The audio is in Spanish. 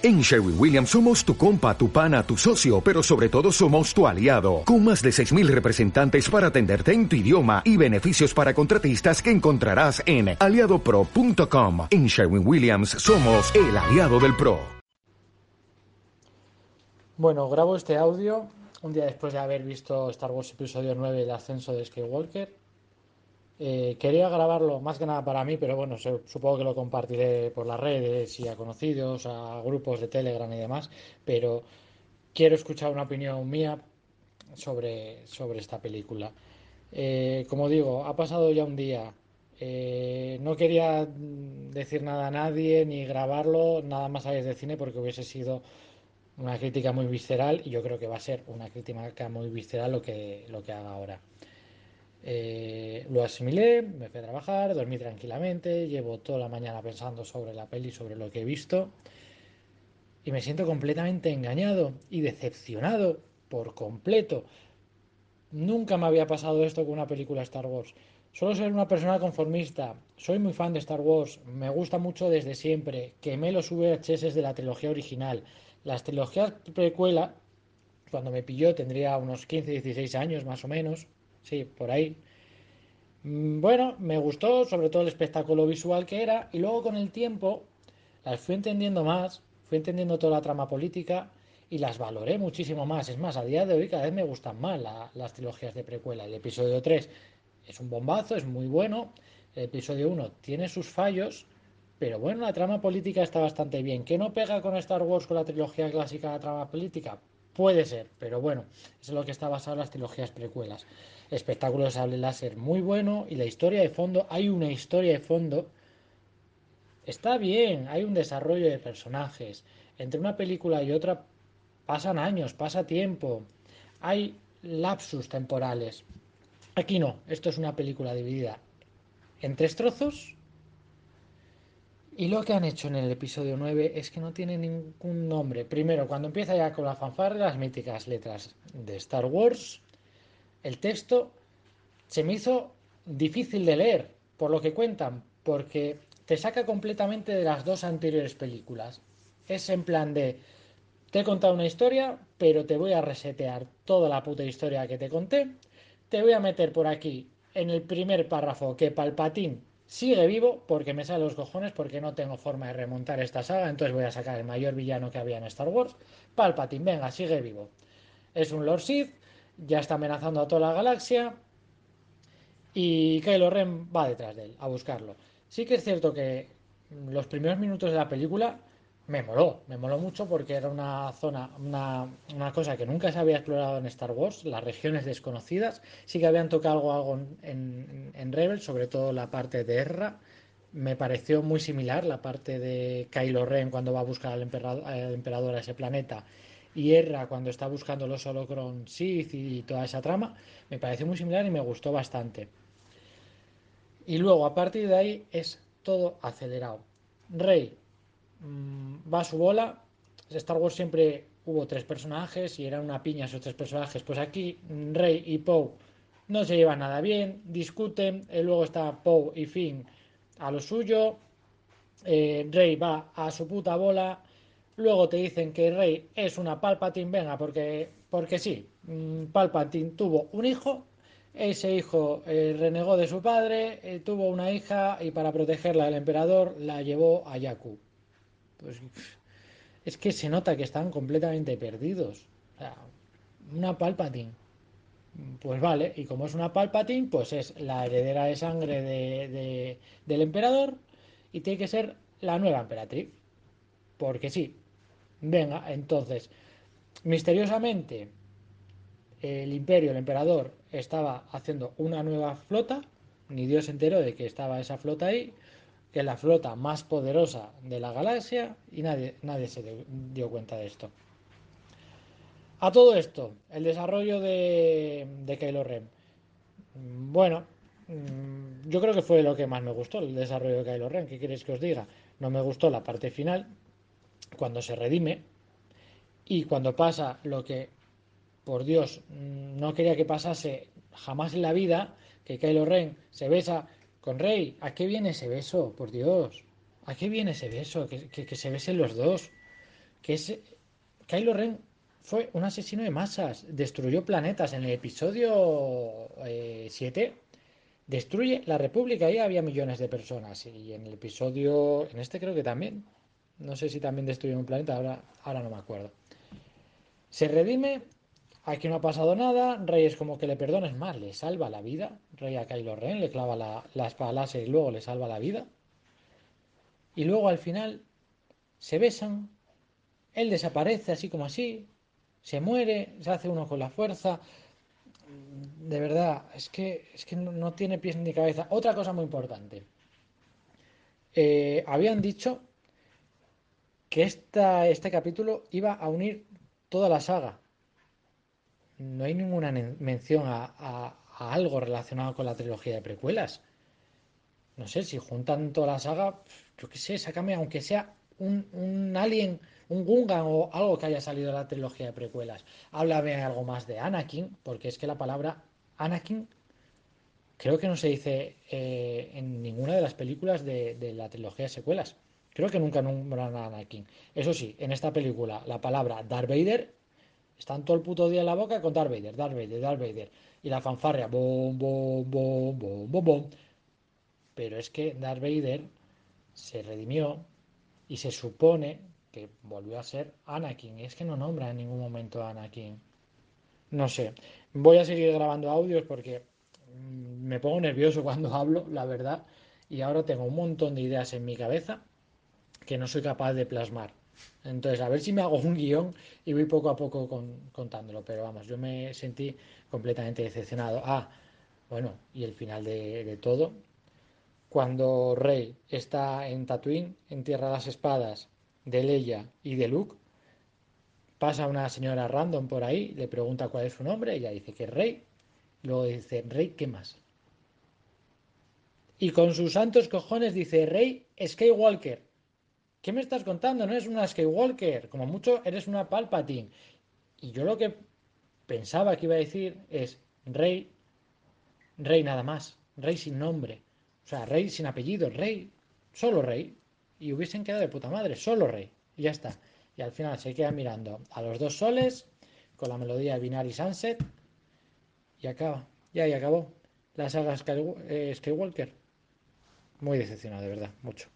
En Sherwin Williams somos tu compa, tu pana, tu socio, pero sobre todo somos tu aliado, con más de 6.000 representantes para atenderte en tu idioma y beneficios para contratistas que encontrarás en aliadopro.com. En Sherwin Williams somos el aliado del PRO. Bueno, grabo este audio un día después de haber visto Star Wars Episodio 9, el ascenso de Skywalker. Eh, quería grabarlo más que nada para mí, pero bueno, supongo que lo compartiré por las redes y a conocidos, a grupos de Telegram y demás, pero quiero escuchar una opinión mía sobre, sobre esta película. Eh, como digo, ha pasado ya un día. Eh, no quería decir nada a nadie ni grabarlo nada más allá de cine porque hubiese sido una crítica muy visceral y yo creo que va a ser una crítica muy visceral lo que, lo que haga ahora. Eh, lo asimilé, me fui a trabajar, dormí tranquilamente, llevo toda la mañana pensando sobre la peli, sobre lo que he visto y me siento completamente engañado y decepcionado por completo. Nunca me había pasado esto con una película Star Wars. Solo ser una persona conformista. Soy muy fan de Star Wars. Me gusta mucho desde siempre. Quemé los VHS de la trilogía original. Las trilogías precuela, cuando me pilló, tendría unos 15, 16 años más o menos sí, por ahí. Mm, bueno, me gustó sobre todo el espectáculo visual que era y luego con el tiempo las fui entendiendo más, fui entendiendo toda la trama política y las valoré muchísimo más. Es más, a día de hoy cada vez me gustan más las trilogías de precuela. El episodio 3 es un bombazo, es muy bueno. El episodio 1 tiene sus fallos, pero bueno, la trama política está bastante bien. ¿Qué no pega con Star Wars con la trilogía clásica la trama política? Puede ser, pero bueno, eso es lo que está basado en las trilogías precuelas. Espectáculo de sable láser muy bueno y la historia de fondo, hay una historia de fondo. Está bien, hay un desarrollo de personajes. Entre una película y otra pasan años, pasa tiempo. Hay lapsus temporales. Aquí no, esto es una película dividida en tres trozos y lo que han hecho en el episodio 9 es que no tiene ningún nombre. Primero, cuando empieza ya con la fanfarra, las míticas letras de Star Wars, el texto se me hizo difícil de leer, por lo que cuentan, porque te saca completamente de las dos anteriores películas. Es en plan de, te he contado una historia, pero te voy a resetear toda la puta historia que te conté. Te voy a meter por aquí, en el primer párrafo, que Palpatín sigue vivo porque me sale los cojones porque no tengo forma de remontar esta saga, entonces voy a sacar el mayor villano que había en Star Wars. Palpatine, venga, sigue vivo. Es un Lord Sith, ya está amenazando a toda la galaxia y Kylo Ren va detrás de él a buscarlo. Sí que es cierto que los primeros minutos de la película me moló, me moló mucho porque era una zona, una, cosa que nunca se había explorado en Star Wars, las regiones desconocidas. Sí que habían tocado algo, algo en, en, Rebel, sobre todo la parte de Erra. Me pareció muy similar la parte de Kylo Ren cuando va a buscar al emperador, al emperador a ese planeta y Erra cuando está buscando los Holocron Sith y toda esa trama. Me pareció muy similar y me gustó bastante. Y luego, a partir de ahí, es todo acelerado. Rey Mm, va a su bola. Star Wars siempre hubo tres personajes y era una piña esos tres personajes. Pues aquí mm, Rey y Poe no se llevan nada bien, discuten. Y luego está Poe y Finn a lo suyo. Eh, Rey va a su puta bola. Luego te dicen que Rey es una Palpatine, venga, porque, porque sí. Mm, Palpatine tuvo un hijo ese hijo eh, renegó de su padre, eh, tuvo una hija y para protegerla del emperador la llevó a Yaku. Pues es que se nota que están completamente perdidos. O sea, una Palpatine. Pues vale, y como es una Palpatine, pues es la heredera de sangre de, del emperador y tiene que ser la nueva emperatriz. Porque sí. Venga, entonces, misteriosamente, el imperio, el emperador, estaba haciendo una nueva flota, ni Dios se enteró de que estaba esa flota ahí, que la flota más poderosa de la galaxia y nadie, nadie se dio cuenta de esto. A todo esto, el desarrollo de, de Kylo Ren. Bueno, mm, yo creo que fue lo que más me gustó, el desarrollo de Kylo Ren. ¿Qué queréis que os diga? No me gustó la parte final, cuando se redime y cuando pasa lo que, por Dios, mm, no quería que pasase jamás en la vida, que Kylo Ren se besa con Rey, ¿a qué viene ese beso? Por Dios. ¿A qué viene ese beso? Que, se besen los dos. que es Kylo Ren fue un asesino de masas, destruyó planetas. En el episodio 7 eh, destruye la República, ahí había millones de personas. Y en el episodio, en este creo que también, no sé si también destruyó un planeta, ahora, ahora no me acuerdo. Se redime, aquí no ha pasado nada, Rey es como que le perdones más, le salva la vida. Rey a Kylo Ren, le clava la, la y luego le salva la vida. Y luego al final se besan, él desaparece así como así, se muere, se hace uno con la fuerza. De verdad, es que, es que no, tiene pies ni cabeza. Otra cosa muy importante. Eh, habían dicho que esta, este capítulo iba a unir toda la saga. No hay ninguna mención a, algo relacionado con la trilogía de precuelas. No sé, si juntan toda la saga, yo qué sé, sácame, aunque sea un, un alien un Gungan o algo que haya salido de la trilogía de precuelas. Háblame algo más de Anakin, porque es que la palabra Anakin creo que no se dice eh, en ninguna de las películas de, la trilogía de secuelas. Creo que nunca nombran a Anakin. Eso sí, en esta película la palabra Darth Vader están todo el puto día en la boca con Darth Vader, Darth Vader, Darth Vader. Y la fanfarria, bom, bom, bom, bom, bom, bom. Pero es que Darth Vader se redimió y se supone que volvió a ser Anakin. Es que no nombra en ningún momento a Anakin. No sé. Voy a seguir grabando audios porque mm, me pongo nervioso cuando hablo, la verdad. Y ahora tengo un montón de ideas en mi cabeza que no soy capaz de plasmar. Entonces, a ver si me hago un guion y voy poco a poco contándolo. Pero vamos, yo me sentí completamente decepcionado. Ah, bueno, y el final de, de todo. Cuando Rey está en Tatooine, entierra las espadas de Leia y de Luke, pasa una señora random por ahí, le pregunta cuál es su nombre, ella dice que es Rey, luego dice Rey, ¿qué más? Y con sus santos cojones dice Rey Skywalker. ¿Qué me estás contando? No es una Skywalker, como mucho eres una Palpatine. Y yo lo que pensaba que iba a decir es Rey, Rey nada más, Rey sin nombre, o sea, Rey sin apellido, Rey, solo Rey y hubiesen quedado de puta madre, solo rey. Y ya está. Y al final se queda mirando a los dos soles con la melodía de Binary Sunset y acaba. Ya, y acabó. La saga eh, Skywalker. Muy decepcionado, de verdad, mucho.